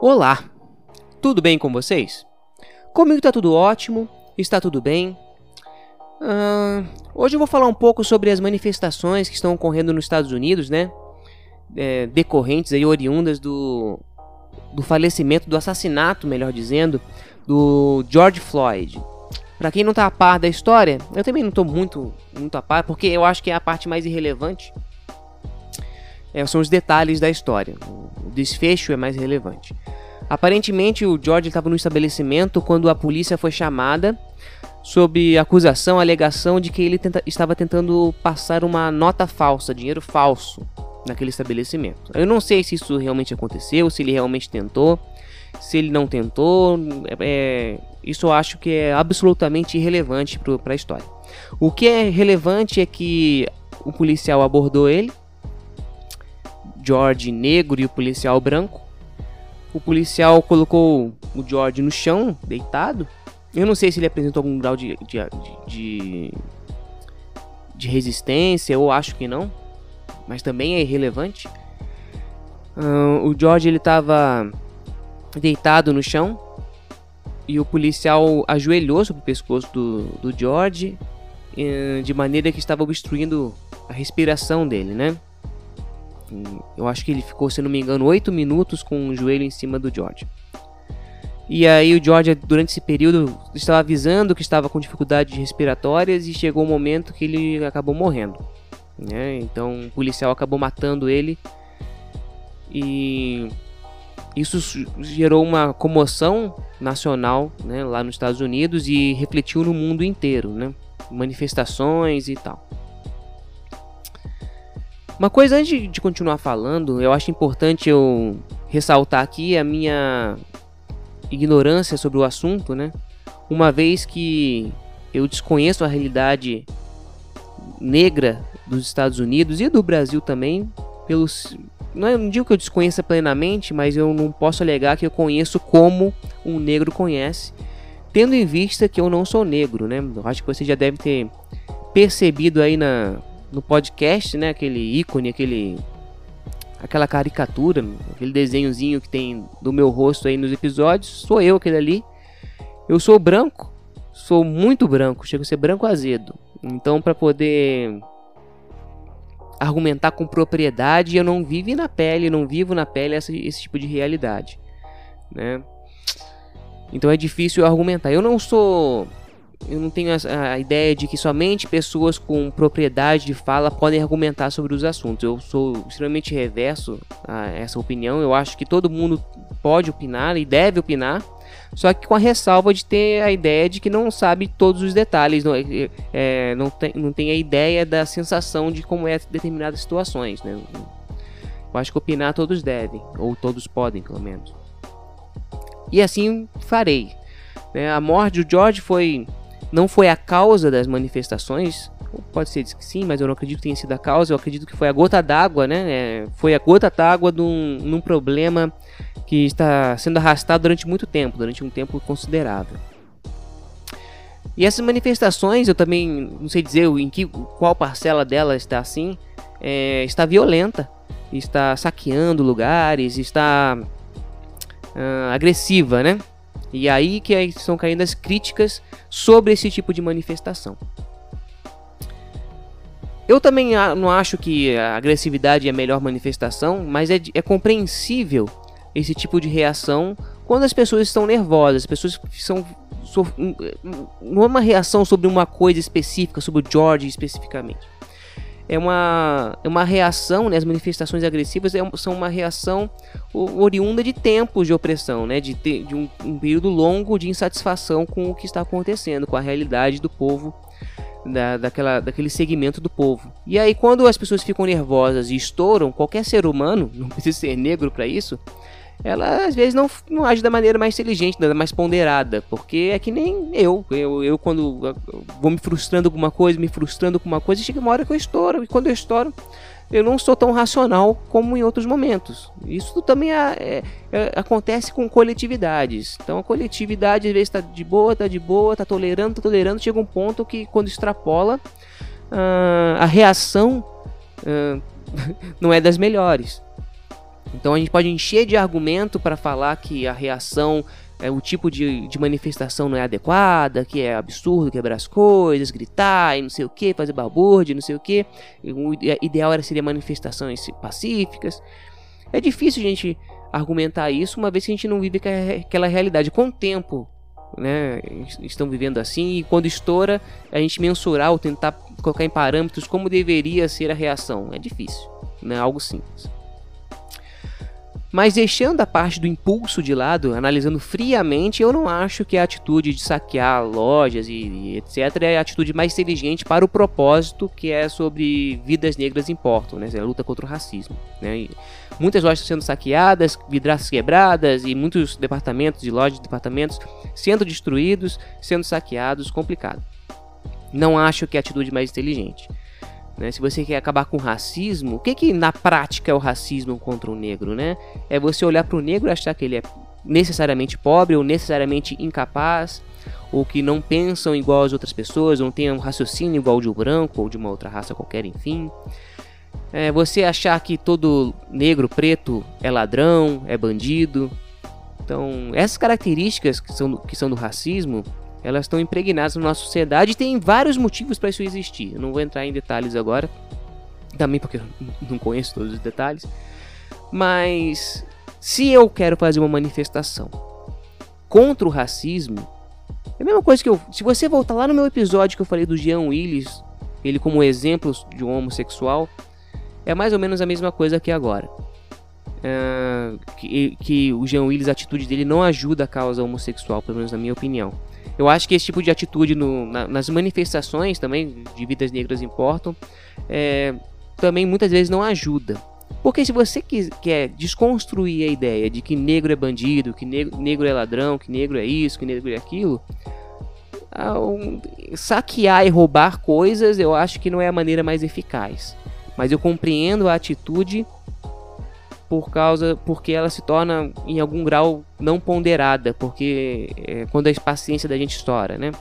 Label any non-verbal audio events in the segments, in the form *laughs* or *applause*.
Olá, tudo bem com vocês? Comigo tá tudo ótimo, está tudo bem. Uh, hoje eu vou falar um pouco sobre as manifestações que estão ocorrendo nos Estados Unidos, né? É, decorrentes aí, oriundas do, do falecimento, do assassinato, melhor dizendo, do George Floyd. Para quem não tá a par da história, eu também não tô muito, muito a par, porque eu acho que é a parte mais irrelevante. É, são os detalhes da história. O desfecho é mais relevante. Aparentemente, o George estava no estabelecimento quando a polícia foi chamada sob acusação, alegação de que ele tenta, estava tentando passar uma nota falsa, dinheiro falso, naquele estabelecimento. Eu não sei se isso realmente aconteceu, se ele realmente tentou, se ele não tentou. É, isso eu acho que é absolutamente irrelevante para a história. O que é relevante é que o policial abordou ele, George negro e o policial branco, o policial colocou o George no chão, deitado. Eu não sei se ele apresentou algum grau de, de, de, de resistência, eu acho que não. Mas também é irrelevante. Uh, o George ele estava deitado no chão. E o policial ajoelhou sobre o pescoço do, do George. Uh, de maneira que estava obstruindo a respiração dele, né? Eu acho que ele ficou, se não me engano, 8 minutos com o joelho em cima do George. E aí o George, durante esse período, estava avisando que estava com dificuldades respiratórias e chegou o um momento que ele acabou morrendo. Né? Então o policial acabou matando ele. E isso gerou uma comoção nacional né, lá nos Estados Unidos e refletiu no mundo inteiro, né? manifestações e tal. Uma coisa antes de continuar falando, eu acho importante eu ressaltar aqui a minha ignorância sobre o assunto, né? Uma vez que eu desconheço a realidade negra dos Estados Unidos e do Brasil também, pelos não, não digo que eu desconheça plenamente, mas eu não posso alegar que eu conheço como um negro conhece, tendo em vista que eu não sou negro, né? Eu acho que você já deve ter percebido aí na no podcast, né? Aquele ícone, aquele aquela caricatura, aquele desenhozinho que tem do meu rosto aí nos episódios, sou eu aquele ali. Eu sou branco, sou muito branco, chego a ser branco azedo. Então, para poder argumentar com propriedade, eu não vivo na pele, não vivo na pele esse, esse tipo de realidade, né? Então é difícil argumentar. Eu não sou eu não tenho a, a, ideia de que somente pessoas com propriedade de fala podem argumentar sobre os assuntos. Eu sou extremamente reverso a essa opinião. Eu acho que todo mundo pode opinar e deve opinar, só que com a ressalva de ter a ideia de que não sabe todos os detalhes, não, é, é não, tem, não tem a ideia da sensação de como é determinadas situações. Né? Eu acho que opinar todos devem, ou todos podem, pelo menos. E assim farei. Né? A morte do George foi não foi a causa das manifestações. Pode ser que sim, mas eu não acredito que tenha sido a causa. Eu acredito que foi a gota d'água, né? É, foi a gota d'água num, num problema que está sendo arrastado durante muito tempo, durante um tempo considerável. E essas manifestações, eu também não sei dizer em que, qual parcela dela está assim, é, está violenta, está saqueando lugares, está uh, agressiva, né? E aí que estão caindo as críticas sobre esse tipo de manifestação. Eu também não acho que a agressividade é a melhor manifestação, mas é, é compreensível esse tipo de reação quando as pessoas estão nervosas, as pessoas são não é uma reação sobre uma coisa específica, sobre o George especificamente é uma, é uma reação, né? as manifestações agressivas é, são uma reação oriunda de tempos de opressão, né? de, de um, um, período longo de insatisfação com o que está acontecendo, com a realidade do povo, da, daquela, daquele segmento do povo. E aí, quando as pessoas ficam nervosas e estouram, qualquer ser humano, *laughs* não precisa ser negro para isso, ela às vezes não, não age da maneira mais inteligente, da mais ponderada, porque é que nem eu. Eu, eu quando vou me frustrando com uma coisa, me frustrando com uma coisa, chega uma hora que eu estouro, e quando eu estouro, eu não sou tão racional como em outros momentos. Isso também é, é, é, acontece com coletividades. Então a coletividade às vezes está de boa, está de boa, está tolerando, está tolerando, chega um ponto que quando extrapola, uh, a reação uh, *laughs* não é das melhores. Então a gente pode encher de argumento para falar que a reação é, o tipo de, de manifestação não é adequada, que é absurdo quebrar as coisas, gritar e não sei o que, fazer balbúrdia, não sei o que. O ideal era seria manifestações pacíficas. É difícil a gente argumentar isso, uma vez que a gente não vive aquela realidade. Com o tempo, né, estão vivendo assim, e quando estoura, a gente mensurar ou tentar colocar em parâmetros como deveria ser a reação. É difícil, não é algo simples. Mas deixando a parte do impulso de lado, analisando friamente, eu não acho que a atitude de saquear lojas e, e, etc. é a atitude mais inteligente para o propósito que é sobre vidas negras importam, né? a luta contra o racismo. Né? muitas lojas sendo saqueadas, vidraças quebradas e muitos departamentos e lojas de departamentos sendo destruídos, sendo saqueados, complicado. Não acho que é a atitude mais inteligente. Né? Se você quer acabar com o racismo, o que, que na prática é o racismo contra o negro? Né? É você olhar para o negro e achar que ele é necessariamente pobre ou necessariamente incapaz, ou que não pensam igual às outras pessoas, ou não têm um raciocínio igual de um branco ou de uma outra raça qualquer, enfim. É você achar que todo negro, preto é ladrão, é bandido. Então, essas características que são, que são do racismo, elas estão impregnadas na nossa sociedade e tem vários motivos para isso existir. Eu não vou entrar em detalhes agora, também porque eu não conheço todos os detalhes. Mas se eu quero fazer uma manifestação contra o racismo, é a mesma coisa que eu. Se você voltar lá no meu episódio que eu falei do Jean Willis, ele como exemplo de um homossexual, é mais ou menos a mesma coisa que agora. É, que, que o Jean Willis, a atitude dele não ajuda a causa homossexual, pelo menos na minha opinião. Eu acho que esse tipo de atitude no, na, nas manifestações também de vidas negras importam, é, também muitas vezes não ajuda. Porque se você quer, quer desconstruir a ideia de que negro é bandido, que negro, negro é ladrão, que negro é isso, que negro é aquilo, saquear e roubar coisas eu acho que não é a maneira mais eficaz. Mas eu compreendo a atitude por causa porque ela se torna em algum grau não ponderada, porque é, quando a paciência da gente estoura, né?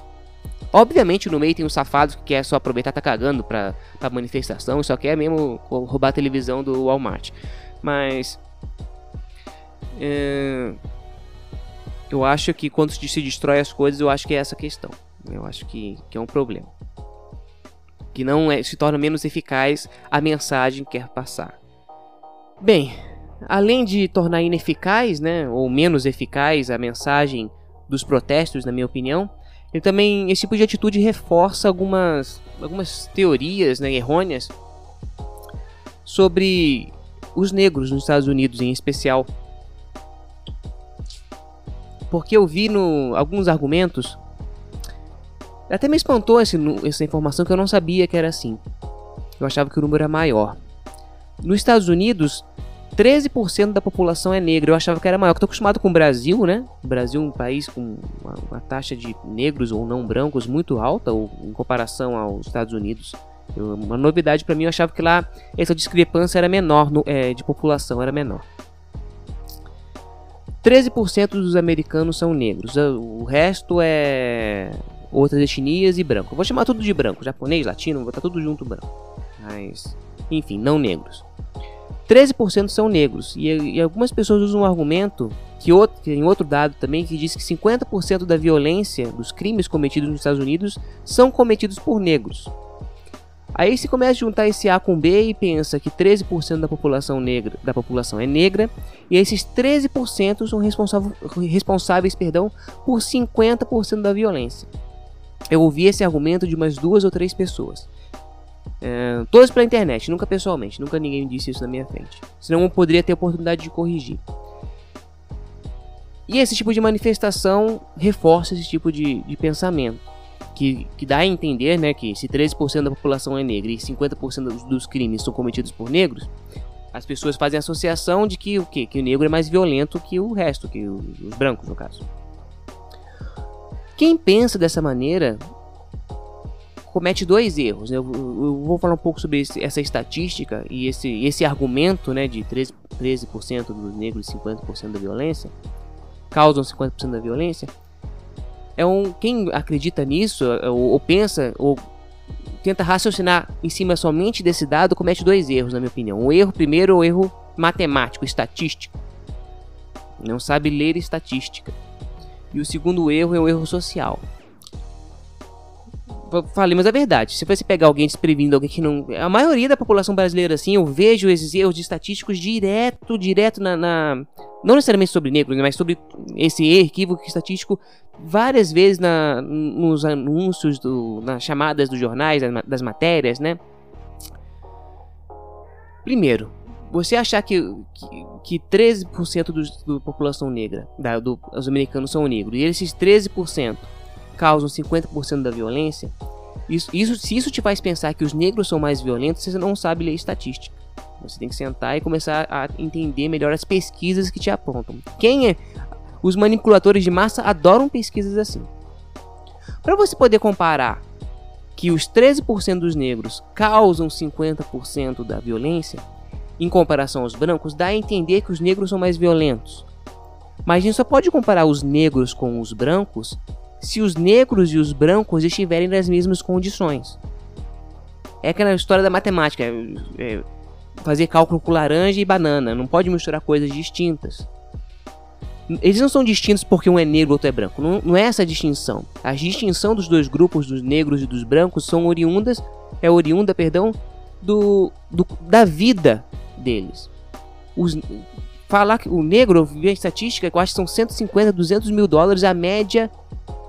Obviamente no meio tem um safado que quer só aproveitar tá cagando pra, pra manifestação, só quer mesmo roubar a televisão do Walmart. Mas é, eu acho que quando se destrói as coisas, eu acho que é essa questão. Eu acho que, que é um problema. Que não é, se torna menos eficaz a mensagem que quer passar. Bem, além de tornar ineficaz, né, ou menos eficaz a mensagem dos protestos, na minha opinião, ele também esse tipo de atitude reforça algumas algumas teorias, né, errôneas sobre os negros nos Estados Unidos em especial. Porque eu vi no alguns argumentos até me espantou esse, essa informação que eu não sabia que era assim. Eu achava que o número era maior. Nos Estados Unidos, 13% da população é negra. Eu achava que era maior. Eu tô acostumado com o Brasil, né? O Brasil é um país com uma, uma, taxa de negros ou não brancos muito alta ou, em comparação aos Estados Unidos. Eu, uma novidade para mim, eu achava que lá essa discrepância era menor, no, é, de população era menor. 13% dos americanos são negros. O resto é outras etnias e branco. Eu vou chamar tudo de branco. Japonês, latino, vou botar tudo junto branco. Mas, enfim, não negros. 13% são negros. E, e, algumas pessoas usam um argumento que, outro, que em outro dado também que diz que 50% da violência dos crimes cometidos nos Estados Unidos são cometidos por negros. Aí se começa a juntar esse A com B e pensa que 13% da população negra da população é negra e esses 13% são responsáveis, responsáveis perdão, por 50% da violência. Eu ouvi esse argumento de umas duas ou três pessoas. É, todas pela internet, nunca pessoalmente, nunca ninguém disse isso na minha frente. Senão eu poderia ter a oportunidade de corrigir. E esse tipo de manifestação reforça esse tipo de, de pensamento. Que, que dá a entender né, que se 13% da população é negra e 50% dos, dos crimes são cometidos por negros, as pessoas fazem associação de que o que que o negro é mais violento que o resto, que os brancos no caso. Quem pensa dessa maneira comete dois erros. Né? Eu, eu, vou falar um pouco sobre esse, essa estatística e esse, esse argumento né, de 13%, 13 dos negros e 50% da violência causam 50% da violência. É um, quem acredita nisso, ou, ou pensa, ou tenta raciocinar em cima somente desse dado, comete dois erros, na minha opinião. Um erro, primeiro, o um erro matemático, estatístico. Não sabe ler estatística. E o segundo erro é o erro social. Falemos a verdade. Se você pegar alguém desprevenido, alguém que não. A maioria da população brasileira, assim, eu vejo esses erros estatísticos direto, direto na. na não necessariamente sobre negros, né, mas sobre esse equívoco estatístico várias vezes na, nos anúncios, do, nas chamadas dos jornais, das matérias, né? Primeiro, você achar que, que, que 13% do, da população negra, da, do, os americanos são negros, e esses 13% causam 50% da violência, isso, isso, se isso te faz pensar que os negros são mais violentos, você não sabe ler estatística. Você tem que sentar e começar a entender melhor as pesquisas que te apontam. Quem é. Os manipuladores de massa adoram pesquisas assim. Para você poder comparar que os 13% dos negros causam 50% da violência, em comparação aos brancos, dá a entender que os negros são mais violentos. Mas a gente só pode comparar os negros com os brancos se os negros e os brancos estiverem nas mesmas condições. É aquela história da matemática, é, é fazer cálculo com laranja e banana, não pode misturar coisas distintas. Eles não são distintos porque um é negro e outro é branco, não, não é essa a distinção. A distinção dos dois grupos, dos negros e dos brancos, são oriundas, é oriunda, perdão, do, do da vida deles. Os, falar que o negro, eu vi estatística, eu acho que são 150, 200 mil dólares a média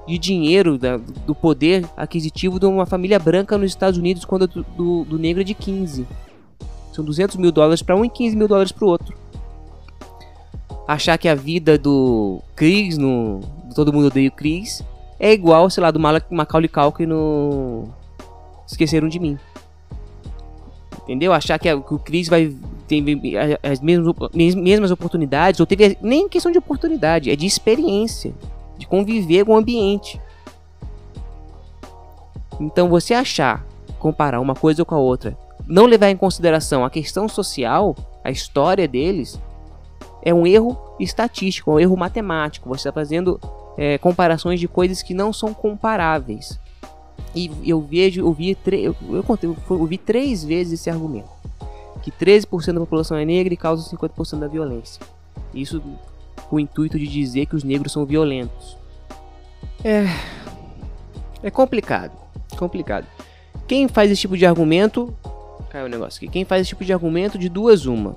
de dinheiro, da, do poder aquisitivo de uma família branca nos Estados Unidos, quando do, do, do negro é de 15. São 200 mil dólares para um e 15 mil dólares para o outro. Achar que a vida do Chris, no Todo Mundo Odeia o Chris, é igual, sei lá, do Macaulay Culkin no Esqueceram de Mim. Entendeu? Achar que, o Chris vai ter as mesmas, mesmas oportunidades, ou teve nem questão de oportunidade, é de experiência de conviver com o ambiente. Então você achar, comparar uma coisa com a outra, não levar em consideração a questão social, a história deles, é um erro estatístico, é um erro matemático. Você está fazendo é, comparações de coisas que não são comparáveis. E eu vejo, eu vi, eu, eu, contei, eu vi três vezes esse argumento. Que 13% da população é negra e causa 50% da violência. Isso com o intuito de dizer que os negros são violentos. É. É complicado. Complicado. Quem faz esse tipo de argumento. Caiu o um negócio aqui. Quem faz esse tipo de argumento, de duas, uma.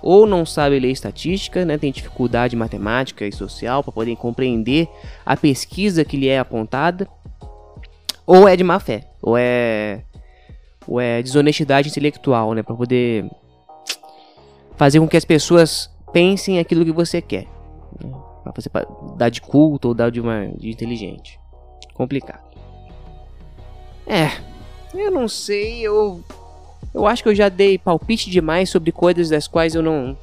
Ou não sabe ler estatística, né, tem dificuldade matemática e social para poder compreender a pesquisa que lhe é apontada, ou é de má fé, ou é, ou é desonestidade intelectual, né, para poder fazer com que as pessoas pensem aquilo que você quer. Né? Pra você dar de culto ou dar de uma de inteligente. Complicado. É, eu não sei, eu eu acho que eu já dei palpite demais sobre coisas das quais eu não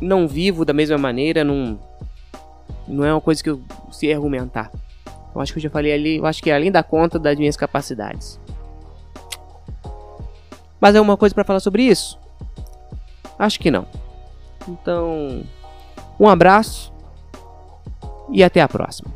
não vivo da mesma maneira, não não é uma coisa que eu sei argumentar. Eu acho que eu já falei ali, eu acho que é além da conta das minhas capacidades. Mas é uma coisa para falar sobre isso? Acho que não. Então, um abraço e até a próxima.